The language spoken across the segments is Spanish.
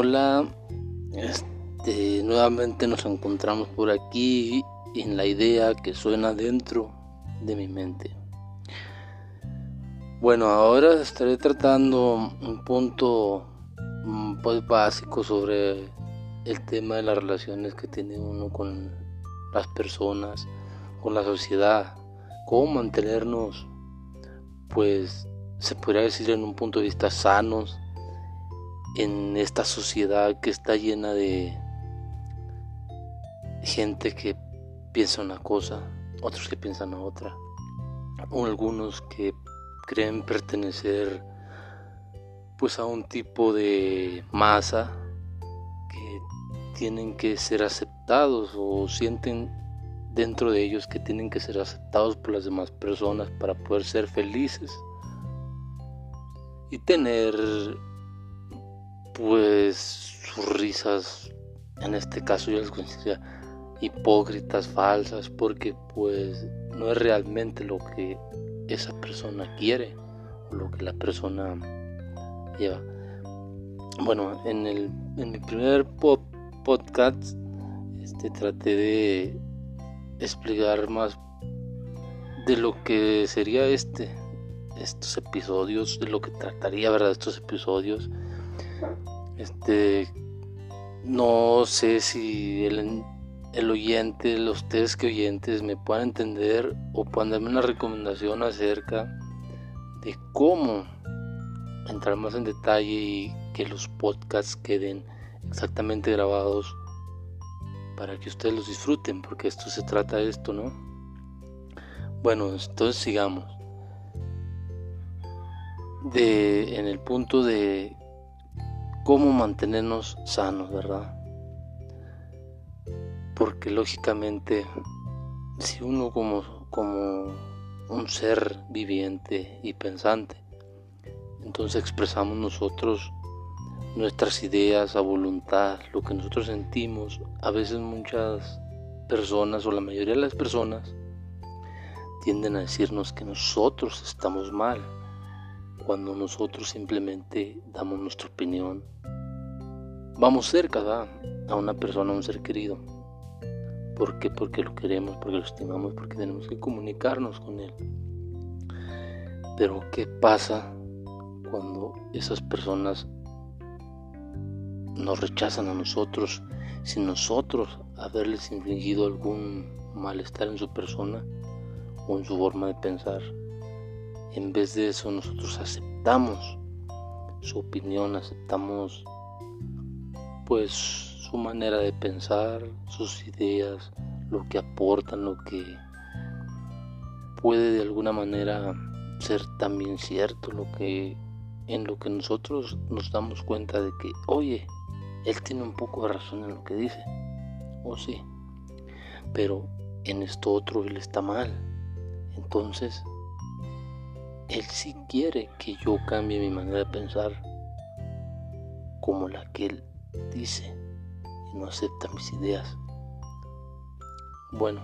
Hola, este, nuevamente nos encontramos por aquí en la idea que suena dentro de mi mente. Bueno, ahora estaré tratando un punto mm, pues básico sobre el tema de las relaciones que tiene uno con las personas, con la sociedad, cómo mantenernos, pues se podría decir en un punto de vista sanos en esta sociedad que está llena de gente que piensa una cosa, otros que piensan a otra, o algunos que creen pertenecer pues a un tipo de masa que tienen que ser aceptados o sienten dentro de ellos que tienen que ser aceptados por las demás personas para poder ser felices y tener pues sus risas, en este caso yo las considero hipócritas, falsas, porque pues no es realmente lo que esa persona quiere o lo que la persona lleva. Bueno, en el, en mi primer podcast este, traté de explicar más de lo que sería este estos episodios de lo que trataría verdad estos episodios este, no sé si el, el oyente, los ustedes que oyentes me puedan entender o puedan darme una recomendación acerca de cómo entrar más en detalle y que los podcasts queden exactamente grabados para que ustedes los disfruten, porque esto se trata de esto, ¿no? Bueno, entonces sigamos. De, en el punto de cómo mantenernos sanos, ¿verdad? Porque lógicamente, si uno como, como un ser viviente y pensante, entonces expresamos nosotros nuestras ideas a voluntad, lo que nosotros sentimos, a veces muchas personas o la mayoría de las personas tienden a decirnos que nosotros estamos mal, cuando nosotros simplemente damos nuestra opinión vamos cerca a una persona, a un ser querido. ¿Por qué? Porque lo queremos, porque lo estimamos, porque tenemos que comunicarnos con él. Pero ¿qué pasa cuando esas personas nos rechazan a nosotros sin nosotros haberles infligido algún malestar en su persona o en su forma de pensar? En vez de eso nosotros aceptamos su opinión, aceptamos pues su manera de pensar, sus ideas, lo que aportan, lo que puede de alguna manera ser también cierto, lo que en lo que nosotros nos damos cuenta de que, oye, él tiene un poco de razón en lo que dice, o sí, pero en esto otro él está mal. Entonces, él sí quiere que yo cambie mi manera de pensar como la que él dice y no acepta mis ideas. Bueno,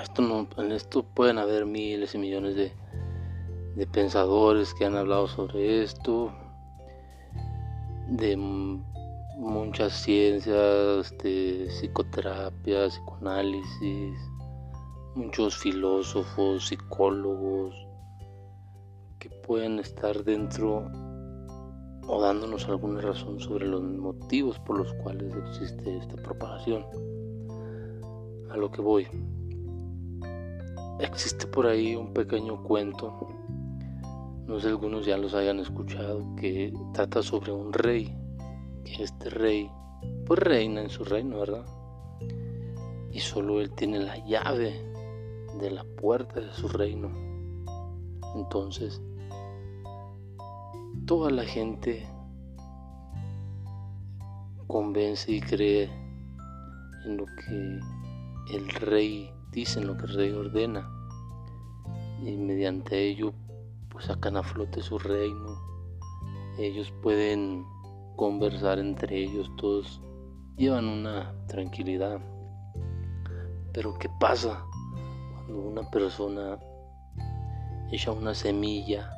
esto no, en esto pueden haber miles y millones de, de pensadores que han hablado sobre esto, de muchas ciencias, de psicoterapia, psicoanálisis, muchos filósofos, psicólogos que pueden estar dentro o dándonos alguna razón sobre los motivos por los cuales existe esta propagación. A lo que voy. Existe por ahí un pequeño cuento, no sé algunos ya los hayan escuchado, que trata sobre un rey, que este rey pues reina en su reino, ¿verdad? Y solo él tiene la llave de la puerta de su reino. Entonces, toda la gente convence y cree en lo que el rey dice, en lo que el rey ordena. Y mediante ello pues sacan a flote su reino. Ellos pueden conversar entre ellos, todos llevan una tranquilidad. Pero ¿qué pasa cuando una persona echa una semilla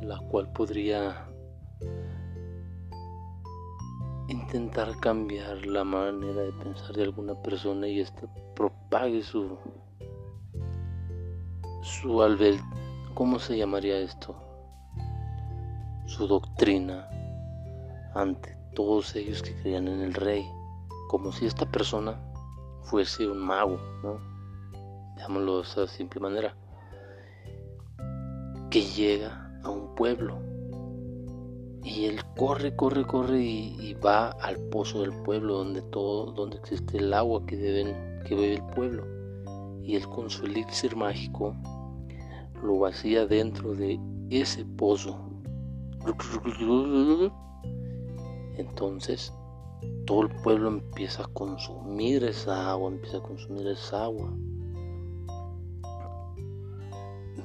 la cual podría intentar cambiar la manera de pensar de alguna persona y esta propague su su albel ¿cómo se llamaría esto? su doctrina ante todos ellos que creían en el rey como si esta persona fuese un mago, ¿no? Veámoslo de esa simple manera. Que llega a un pueblo y él corre, corre, corre y, va al pozo del pueblo donde todo, donde existe el agua que deben, que bebe el pueblo. Y él con su elixir mágico lo vacía dentro de ese pozo. Entonces todo el pueblo empieza a consumir esa agua, empieza a consumir esa agua.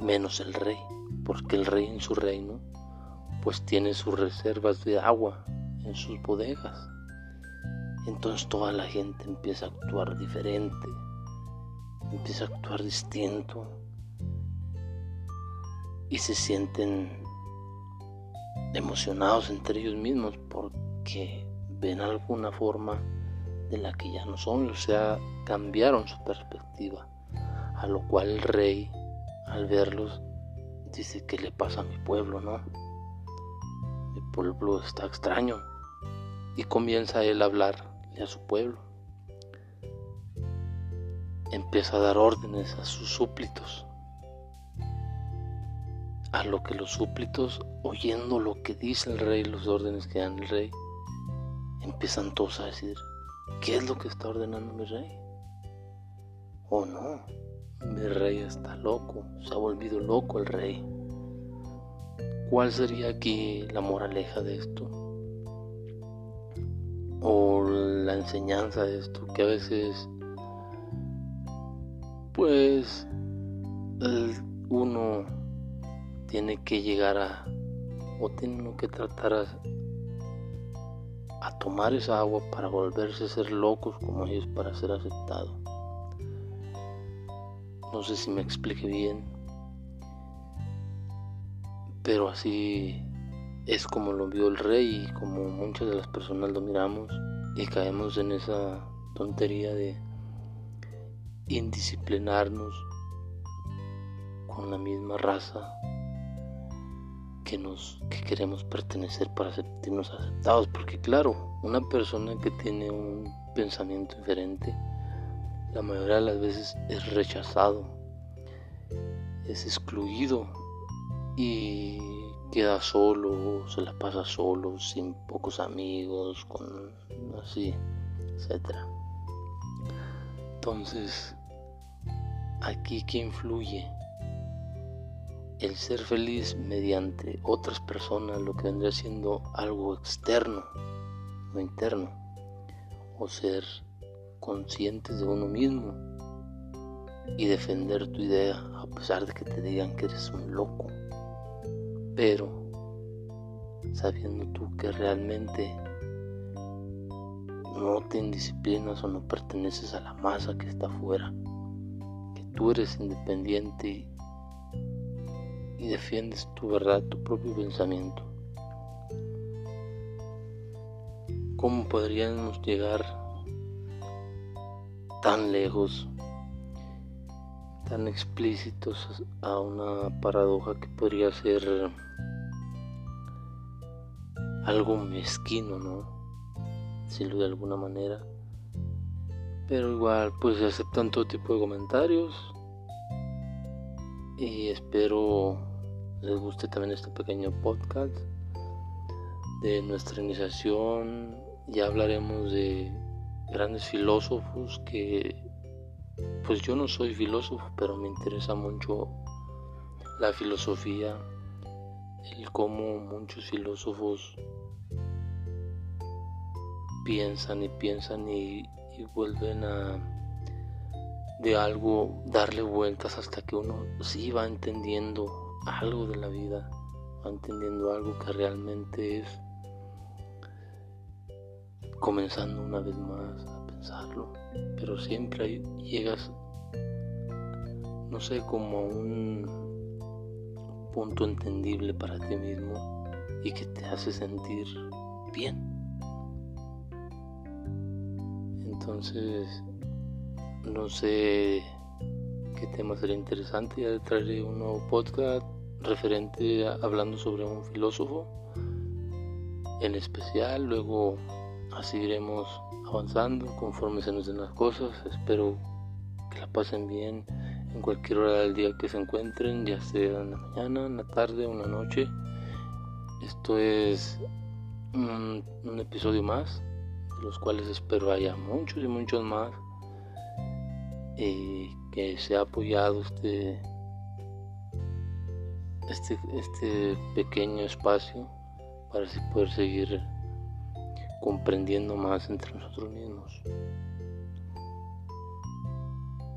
Menos el rey, porque el rey en su reino pues tiene sus reservas de agua en sus bodegas. Entonces toda la gente empieza a actuar diferente, empieza a actuar distinto y se sienten emocionados entre ellos mismos porque ven alguna forma de la que ya no son, o sea, cambiaron su perspectiva. A lo cual el rey, al verlos, dice, ¿qué le pasa a mi pueblo, no? Pueblo está extraño. Y comienza él a hablarle a su pueblo. Empieza a dar órdenes a sus súplitos. A lo que los súplitos, oyendo lo que dice el rey, los órdenes que dan el rey, empiezan todos a decir, ¿qué es lo que está ordenando mi rey? Oh no, mi rey está loco, se ha volvido loco el rey. ¿Cuál sería aquí la moraleja de esto? O la enseñanza de esto, que a veces, pues, uno tiene que llegar a, o tiene que tratar a tomar esa agua para volverse a ser locos como ellos para ser aceptados. No sé si me explique bien, pero así es como lo vio el rey y como muchas de las personas lo miramos y caemos en esa tontería de indisciplinarnos con la misma raza que, nos, que queremos pertenecer para sentirnos aceptados. Porque claro, una persona que tiene un pensamiento diferente, la mayoría de las veces es rechazado, es excluido y queda solo, se la pasa solo, sin pocos amigos, con así, etcétera. Entonces, aquí que influye el ser feliz mediante otras personas, lo que vendría siendo algo externo, no interno, o ser conscientes de uno mismo y defender tu idea a pesar de que te digan que eres un loco, pero sabiendo tú que realmente no te indisciplinas o no perteneces a la masa que está afuera, que tú eres independiente y defiendes tu verdad, tu propio pensamiento. ¿Cómo podríamos llegar tan lejos, tan explícitos a una paradoja que podría ser algo mezquino, ¿no? Decirlo de alguna manera. Pero igual, pues se aceptan todo tipo de comentarios. Y espero les guste también este pequeño podcast de nuestra iniciación. Ya hablaremos de grandes filósofos que, pues yo no soy filósofo, pero me interesa mucho la filosofía, el cómo muchos filósofos piensan y piensan y, vuelven a de algo darle vueltas hasta que uno sí va entendiendo algo de la vida, va entendiendo algo que realmente es comenzando una vez más a pensarlo, pero siempre llegas, no sé, como a un punto entendible para ti mismo y que te hace sentir bien. Entonces, no sé qué tema sería interesante. Ya traeré un nuevo podcast referente hablando sobre un filósofo en especial. Luego así iremos avanzando conforme se nos den las cosas. Espero que la pasen bien en cualquier hora del día que se encuentren, ya sea en la mañana, en la tarde en la noche. Esto es un, episodio más, de los cuales espero haya muchos y muchos más. Y que se ha apoyado este, este, este pequeño espacio para así poder seguir comprendiendo más entre nosotros mismos.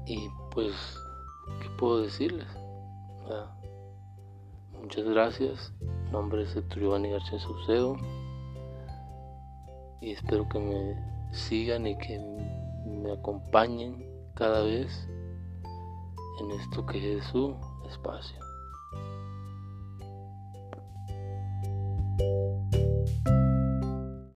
Y pues, ¿qué puedo decirles? muchas gracias. Mi nombre es Héctor Giovanni García Saucedo. Y espero que me sigan y que me acompañen cada vez en esto que es su espacio.